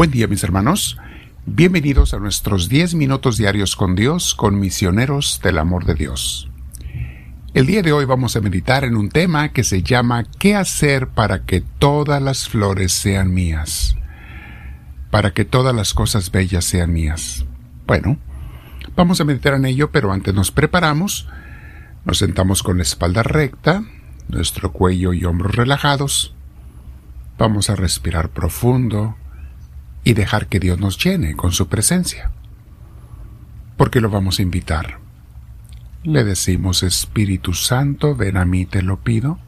Buen día mis hermanos, bienvenidos a nuestros 10 minutos diarios con Dios, con misioneros del amor de Dios. El día de hoy vamos a meditar en un tema que se llama ¿Qué hacer para que todas las flores sean mías? Para que todas las cosas bellas sean mías. Bueno, vamos a meditar en ello, pero antes nos preparamos, nos sentamos con la espalda recta, nuestro cuello y hombros relajados, vamos a respirar profundo, y dejar que Dios nos llene con su presencia. Porque lo vamos a invitar. Le decimos, Espíritu Santo, ven a mí, te lo pido.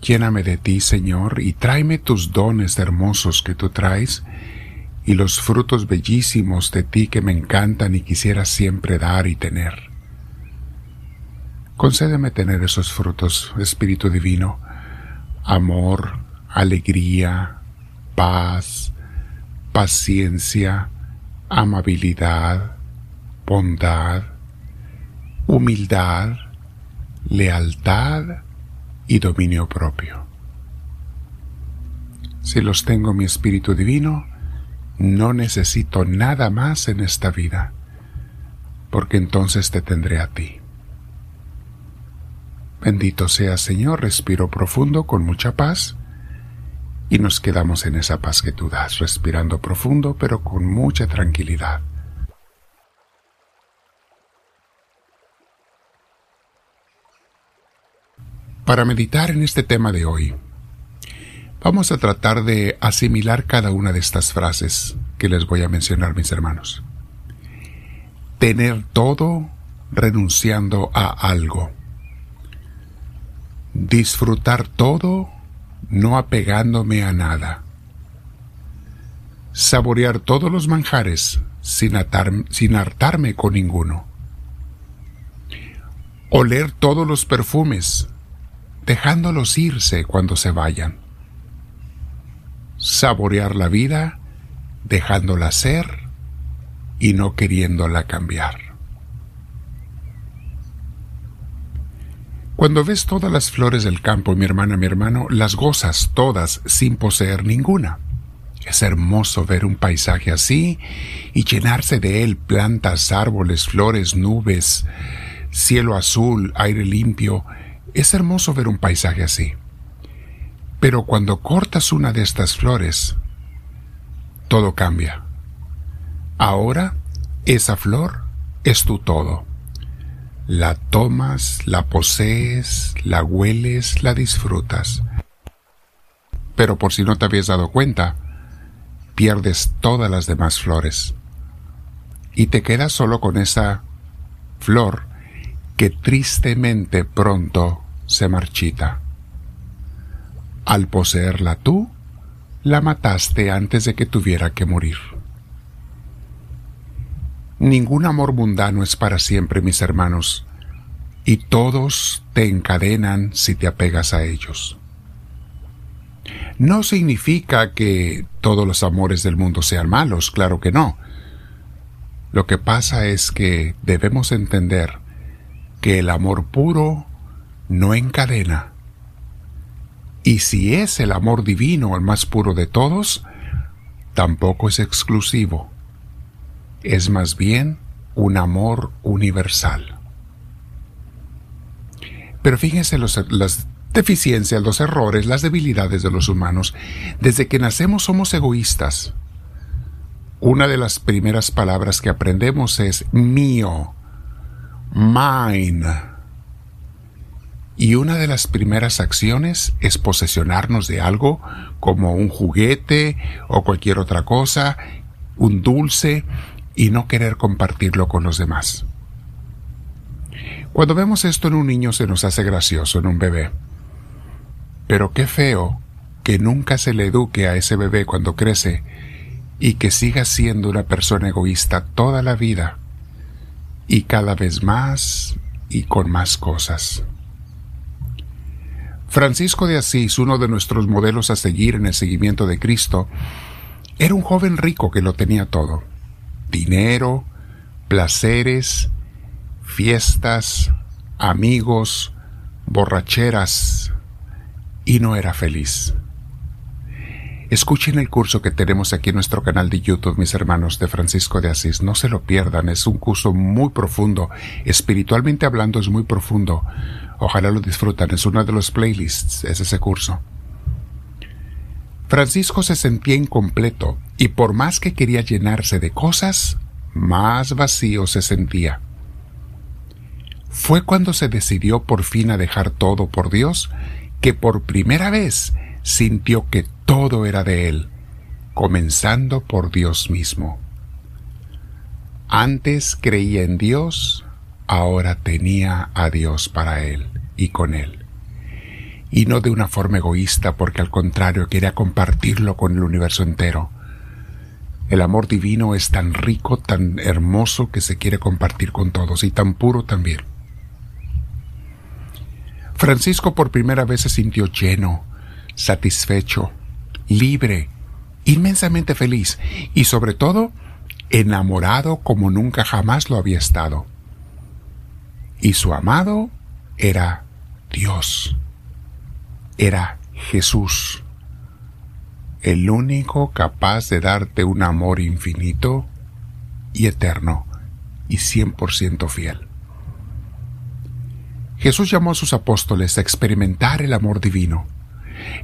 Lléname de ti, Señor, y tráeme tus dones hermosos que tú traes y los frutos bellísimos de ti que me encantan y quisiera siempre dar y tener. Concédeme tener esos frutos, Espíritu Divino, amor, alegría, paz, paciencia, amabilidad, bondad, humildad, lealtad y dominio propio. Si los tengo mi Espíritu Divino, no necesito nada más en esta vida, porque entonces te tendré a ti. Bendito sea Señor, respiro profundo con mucha paz y nos quedamos en esa paz que tú das, respirando profundo pero con mucha tranquilidad. Para meditar en este tema de hoy, vamos a tratar de asimilar cada una de estas frases que les voy a mencionar, mis hermanos. Tener todo renunciando a algo. Disfrutar todo no apegándome a nada. Saborear todos los manjares sin, sin hartarme con ninguno. Oler todos los perfumes, dejándolos irse cuando se vayan. Saborear la vida, dejándola ser y no queriéndola cambiar. Cuando ves todas las flores del campo, mi hermana, mi hermano, las gozas todas sin poseer ninguna. Es hermoso ver un paisaje así y llenarse de él plantas, árboles, flores, nubes, cielo azul, aire limpio. Es hermoso ver un paisaje así. Pero cuando cortas una de estas flores, todo cambia. Ahora, esa flor es tu todo. La tomas, la posees, la hueles, la disfrutas. Pero por si no te habías dado cuenta, pierdes todas las demás flores. Y te quedas solo con esa flor que tristemente pronto se marchita. Al poseerla tú, la mataste antes de que tuviera que morir. Ningún amor mundano es para siempre, mis hermanos, y todos te encadenan si te apegas a ellos. No significa que todos los amores del mundo sean malos, claro que no. Lo que pasa es que debemos entender que el amor puro no encadena. Y si es el amor divino el más puro de todos, tampoco es exclusivo es más bien un amor universal. Pero fíjense las deficiencias, los errores, las debilidades de los humanos. Desde que nacemos somos egoístas. Una de las primeras palabras que aprendemos es mío, mine. Y una de las primeras acciones es posesionarnos de algo como un juguete o cualquier otra cosa, un dulce, y no querer compartirlo con los demás. Cuando vemos esto en un niño se nos hace gracioso, en un bebé. Pero qué feo que nunca se le eduque a ese bebé cuando crece y que siga siendo una persona egoísta toda la vida y cada vez más y con más cosas. Francisco de Asís, uno de nuestros modelos a seguir en el seguimiento de Cristo, era un joven rico que lo tenía todo dinero, placeres, fiestas, amigos, borracheras, y no era feliz. Escuchen el curso que tenemos aquí en nuestro canal de YouTube, mis hermanos, de Francisco de Asís. No se lo pierdan, es un curso muy profundo. Espiritualmente hablando es muy profundo. Ojalá lo disfrutan, es uno de los playlists, es ese curso. Francisco se sentía incompleto y por más que quería llenarse de cosas, más vacío se sentía. Fue cuando se decidió por fin a dejar todo por Dios que por primera vez sintió que todo era de Él, comenzando por Dios mismo. Antes creía en Dios, ahora tenía a Dios para Él y con Él. Y no de una forma egoísta, porque al contrario quería compartirlo con el universo entero. El amor divino es tan rico, tan hermoso que se quiere compartir con todos y tan puro también. Francisco por primera vez se sintió lleno, satisfecho, libre, inmensamente feliz y sobre todo enamorado como nunca jamás lo había estado. Y su amado era Dios, era Jesús, el único capaz de darte un amor infinito y eterno y cien por ciento fiel. Jesús llamó a sus apóstoles a experimentar el amor divino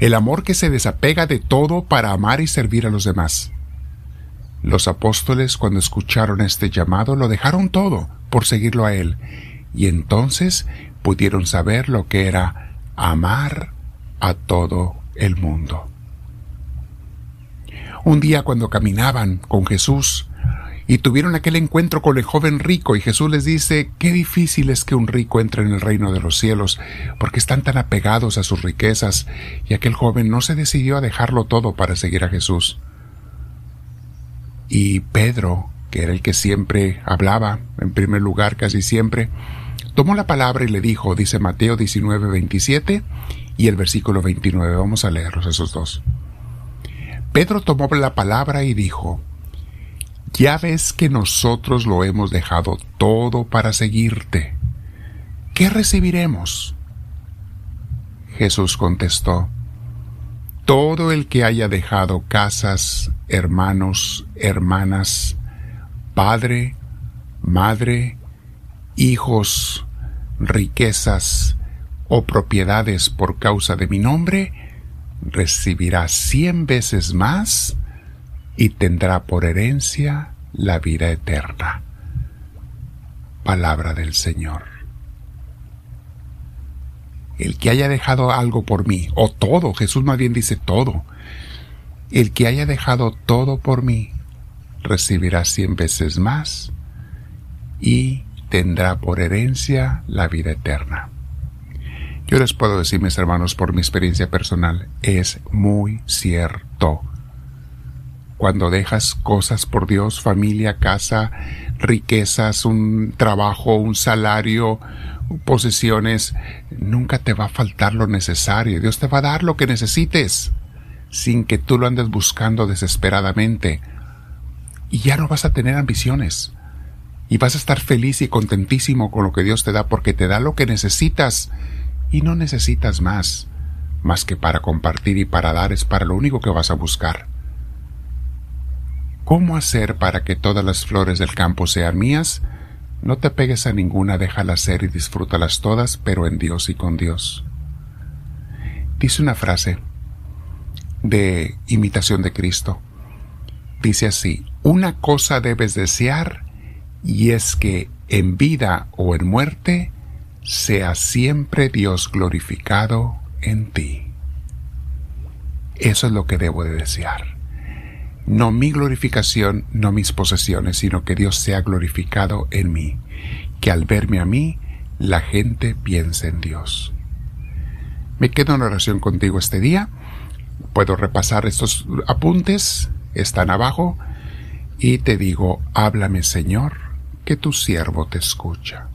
el amor que se desapega de todo para amar y servir a los demás. Los apóstoles cuando escucharon este llamado lo dejaron todo por seguirlo a Él, y entonces pudieron saber lo que era amar a todo el mundo. Un día cuando caminaban con Jesús, y tuvieron aquel encuentro con el joven rico y Jesús les dice, qué difícil es que un rico entre en el reino de los cielos, porque están tan apegados a sus riquezas, y aquel joven no se decidió a dejarlo todo para seguir a Jesús. Y Pedro, que era el que siempre hablaba, en primer lugar casi siempre, tomó la palabra y le dijo, dice Mateo 19, 27 y el versículo 29, vamos a leerlos esos dos. Pedro tomó la palabra y dijo, ya ves que nosotros lo hemos dejado todo para seguirte. ¿Qué recibiremos? Jesús contestó, Todo el que haya dejado casas, hermanos, hermanas, padre, madre, hijos, riquezas o propiedades por causa de mi nombre, recibirá cien veces más y tendrá por herencia la vida eterna. Palabra del Señor. El que haya dejado algo por mí, o todo, Jesús más bien dice todo, el que haya dejado todo por mí, recibirá cien veces más y tendrá por herencia la vida eterna. Yo les puedo decir, mis hermanos, por mi experiencia personal, es muy cierto cuando dejas cosas por Dios, familia, casa, riquezas, un trabajo, un salario, posesiones, nunca te va a faltar lo necesario. Dios te va a dar lo que necesites, sin que tú lo andes buscando desesperadamente. Y ya no vas a tener ambiciones. Y vas a estar feliz y contentísimo con lo que Dios te da porque te da lo que necesitas y no necesitas más. Más que para compartir y para dar es para lo único que vas a buscar. ¿Cómo hacer para que todas las flores del campo sean mías? No te pegues a ninguna, déjalas ser y disfrútalas todas, pero en Dios y con Dios. Dice una frase de imitación de Cristo. Dice así, una cosa debes desear y es que en vida o en muerte sea siempre Dios glorificado en ti. Eso es lo que debo de desear no mi glorificación, no mis posesiones, sino que Dios sea glorificado en mí, que al verme a mí, la gente piense en Dios. Me quedo en oración contigo este día. Puedo repasar estos apuntes, están abajo, y te digo, háblame Señor, que tu siervo te escucha.